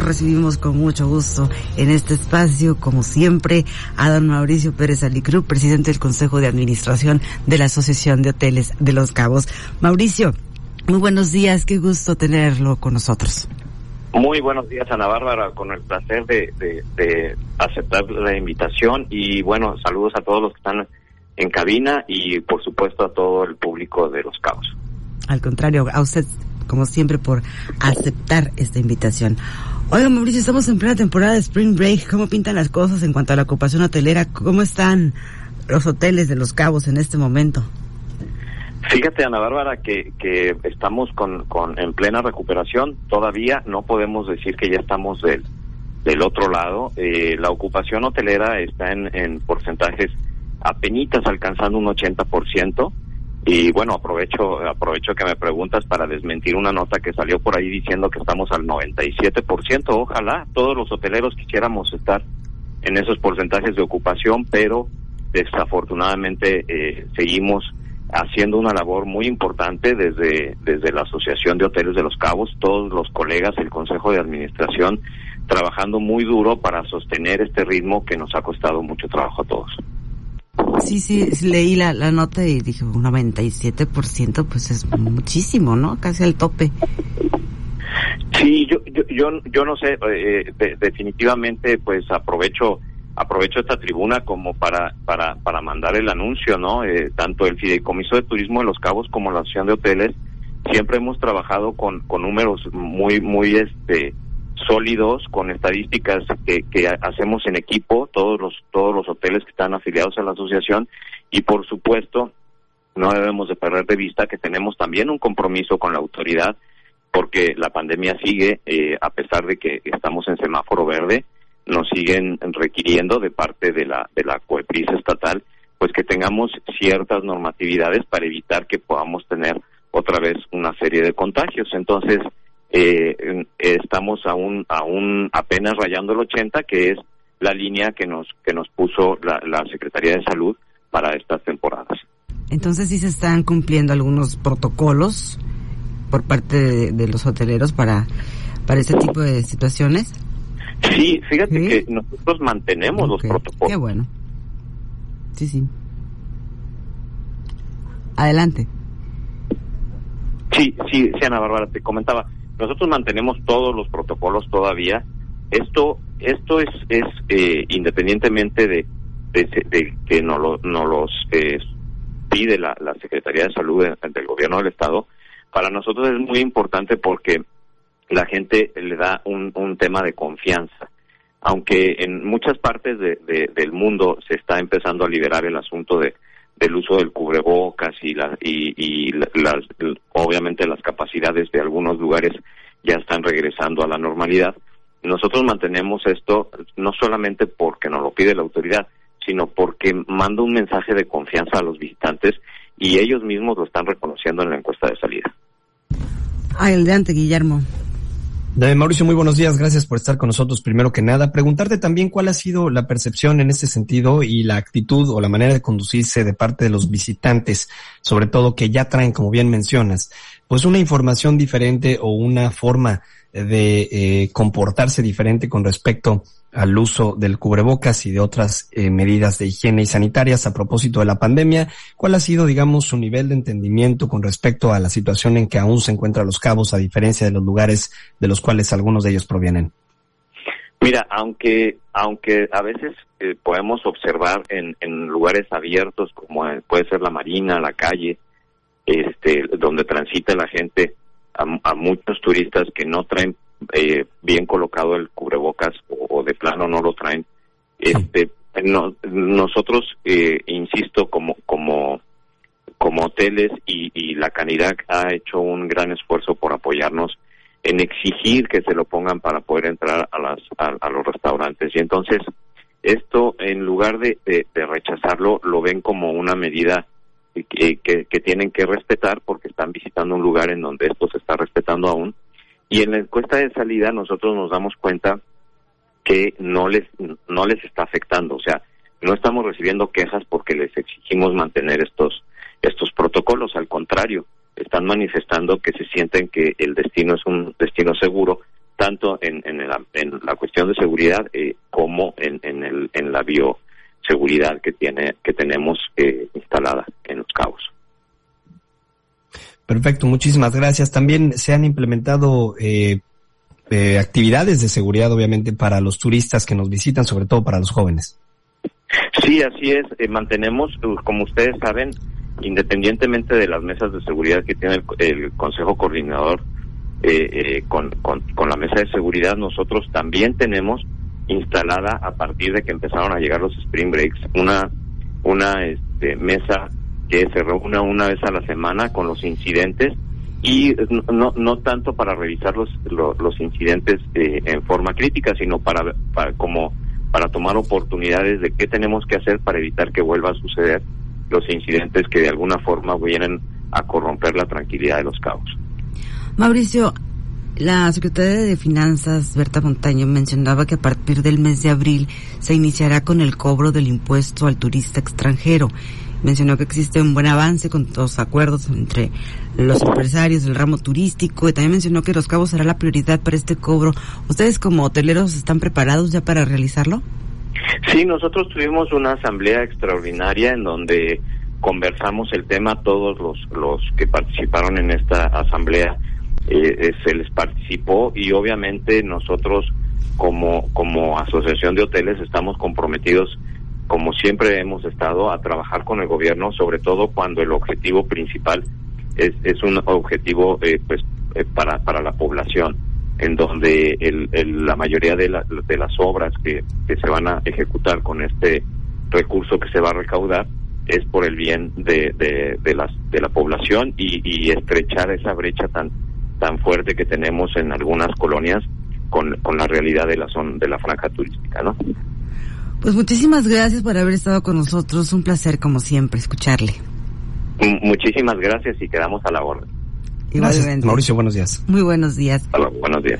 Recibimos con mucho gusto en este espacio, como siempre, a don Mauricio Pérez Alicruz, presidente del Consejo de Administración de la Asociación de Hoteles de Los Cabos. Mauricio, muy buenos días, qué gusto tenerlo con nosotros. Muy buenos días, Ana Bárbara, con el placer de, de aceptar la invitación y bueno, saludos a todos los que están en cabina y por supuesto a todo el público de Los Cabos. Al contrario, a usted, como siempre, por aceptar esta invitación. Oiga, Mauricio, estamos en plena temporada de Spring Break. ¿Cómo pintan las cosas en cuanto a la ocupación hotelera? ¿Cómo están los hoteles de Los Cabos en este momento? Fíjate, Ana Bárbara, que, que estamos con, con, en plena recuperación. Todavía no podemos decir que ya estamos del, del otro lado. Eh, la ocupación hotelera está en, en porcentajes apenitas alcanzando un 80%. Y bueno, aprovecho aprovecho que me preguntas para desmentir una nota que salió por ahí diciendo que estamos al 97%. Ojalá todos los hoteleros quisiéramos estar en esos porcentajes de ocupación, pero desafortunadamente eh, seguimos haciendo una labor muy importante desde, desde la Asociación de Hoteles de los Cabos, todos los colegas, el Consejo de Administración, trabajando muy duro para sostener este ritmo que nos ha costado mucho trabajo a todos. Sí, sí, leí la, la nota y dije, un 97% pues es muchísimo, ¿no? Casi al tope. Sí, yo, yo, yo, yo no sé, eh, definitivamente pues aprovecho aprovecho esta tribuna como para para para mandar el anuncio, ¿no? Eh, tanto el Fideicomiso de Turismo de Los Cabos como la Asociación de Hoteles siempre hemos trabajado con con números muy muy este sólidos con estadísticas que, que hacemos en equipo todos los todos los hoteles que están afiliados a la asociación y por supuesto no debemos de perder de vista que tenemos también un compromiso con la autoridad porque la pandemia sigue eh, a pesar de que estamos en semáforo verde nos siguen requiriendo de parte de la de la coepris estatal pues que tengamos ciertas normatividades para evitar que podamos tener otra vez una serie de contagios. Entonces eh, estamos aún, aún apenas rayando el 80, que es la línea que nos, que nos puso la, la Secretaría de Salud para estas temporadas. Entonces sí se están cumpliendo algunos protocolos por parte de, los hoteleros para, para este tipo de situaciones. Sí, fíjate que nosotros mantenemos los protocolos. Qué bueno. Sí, sí. Adelante. Sí, sí, sí, Ana Bárbara, te comentaba. Nosotros mantenemos todos los protocolos todavía. Esto, esto es, es eh, independientemente de, de, que no, lo, no los eh, pide la, la Secretaría de Salud del Gobierno del Estado, para nosotros es muy importante porque la gente le da un, un tema de confianza. Aunque en muchas partes de, del mundo se está empezando a liberar el asunto de, del uso del cubrebocas y, la, y, y las, obviamente las capacidades de algunos lugares ya están regresando a la normalidad. Nosotros mantenemos esto no solamente porque nos lo pide la autoridad, sino porque manda un mensaje de confianza a los visitantes y ellos mismos lo están reconociendo en la encuesta de salida. Adelante, Guillermo. Mauricio, muy buenos días. Gracias por estar con nosotros. Primero que nada, preguntarte también cuál ha sido la percepción en este sentido y la actitud o la manera de conducirse de parte de los visitantes, sobre todo que ya traen, como bien mencionas, pues una información diferente o una forma de eh, comportarse diferente con respecto al uso del cubrebocas y de otras eh, medidas de higiene y sanitarias a propósito de la pandemia. ¿Cuál ha sido, digamos, su nivel de entendimiento con respecto a la situación en que aún se encuentran los cabos, a diferencia de los lugares de los cuales algunos de ellos provienen? Mira, aunque aunque a veces eh, podemos observar en, en lugares abiertos como puede ser la marina, la calle, este, donde transita la gente, a muchos turistas que no traen eh, bien colocado el cubrebocas o, de plano no lo traen. Este, nosotros, eh, insisto, como como como hoteles y, y la Canidad ha hecho un gran esfuerzo por apoyarnos en exigir que se lo pongan para poder entrar a las a, los restaurantes y entonces esto en lugar de, de, rechazarlo lo ven como una medida que, que, que, tienen que respetar porque están visitando un lugar en donde esto se está respetando aún. Y en la encuesta de salida nosotros nos damos cuenta que no les, no les está afectando, o sea, no estamos recibiendo quejas porque les exigimos mantener estos, estos protocolos, al contrario, están manifestando que se sienten que el destino es un destino seguro tanto en, en, la, en la cuestión de seguridad eh, como en, en, el, en la bioseguridad que, tiene, que tenemos eh, instalada en los cabos. Perfecto, muchísimas gracias. También se han implementado eh, eh, actividades de seguridad, obviamente, para los turistas que nos visitan, sobre todo para los jóvenes. Sí, así es. Eh, mantenemos, como ustedes saben, independientemente de las mesas de seguridad que tiene el, Consejo Coordinador eh, con, con, con, la mesa de seguridad, nosotros también tenemos instalada a partir de que empezaron a llegar los Spring Breaks una una este, mesa que se reúne una vez a la semana con los incidentes y no, no tanto para revisar los, los, incidentes eh, en forma crítica, sino para, para como para tomar oportunidades de qué tenemos que hacer para evitar que vuelva a suceder los incidentes que de alguna forma vienen a corromper la tranquilidad de los cabos. Mauricio, la secretaria de Finanzas, Berta Montaño, mencionaba que a partir del mes de abril se iniciará con el cobro del impuesto al turista extranjero mencionó que existe un buen avance con los acuerdos entre los empresarios del ramo turístico y también mencionó que Los Cabos será la prioridad para este cobro. ¿Ustedes como hoteleros están preparados ya para realizarlo? Sí, nosotros tuvimos una asamblea extraordinaria en donde conversamos el tema, todos los, los que participaron en esta asamblea eh, eh, se les participó y obviamente nosotros como, como asociación de hoteles estamos comprometidos como siempre hemos estado, a trabajar con el gobierno, sobre todo cuando el objetivo principal es, es un objetivo eh, pues eh, para, para la población, en donde el, la mayoría de, de las obras que, que se van a ejecutar con este recurso que se va a recaudar es por el bien de, de, de, las, de la población y, y estrechar esa brecha tan, tan fuerte que tenemos en algunas colonias con, con la realidad de la zona, de la franja turística, ¿no? Pues muchísimas gracias por haber estado con nosotros. Un placer, como siempre, escucharle. Muchísimas gracias y quedamos a la orden. Gracias, Mauricio, buenos días. Muy buenos días. buenos días.